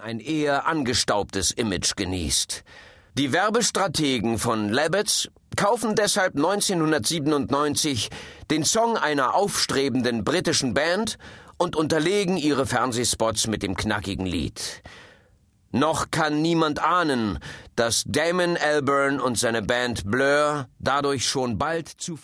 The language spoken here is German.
ein eher angestaubtes Image genießt. Die Werbestrategen von Labatt's kaufen deshalb 1997 den Song einer aufstrebenden britischen Band und unterlegen ihre Fernsehspots mit dem knackigen Lied. Noch kann niemand ahnen, dass Damon Albarn und seine Band Blur dadurch schon bald zu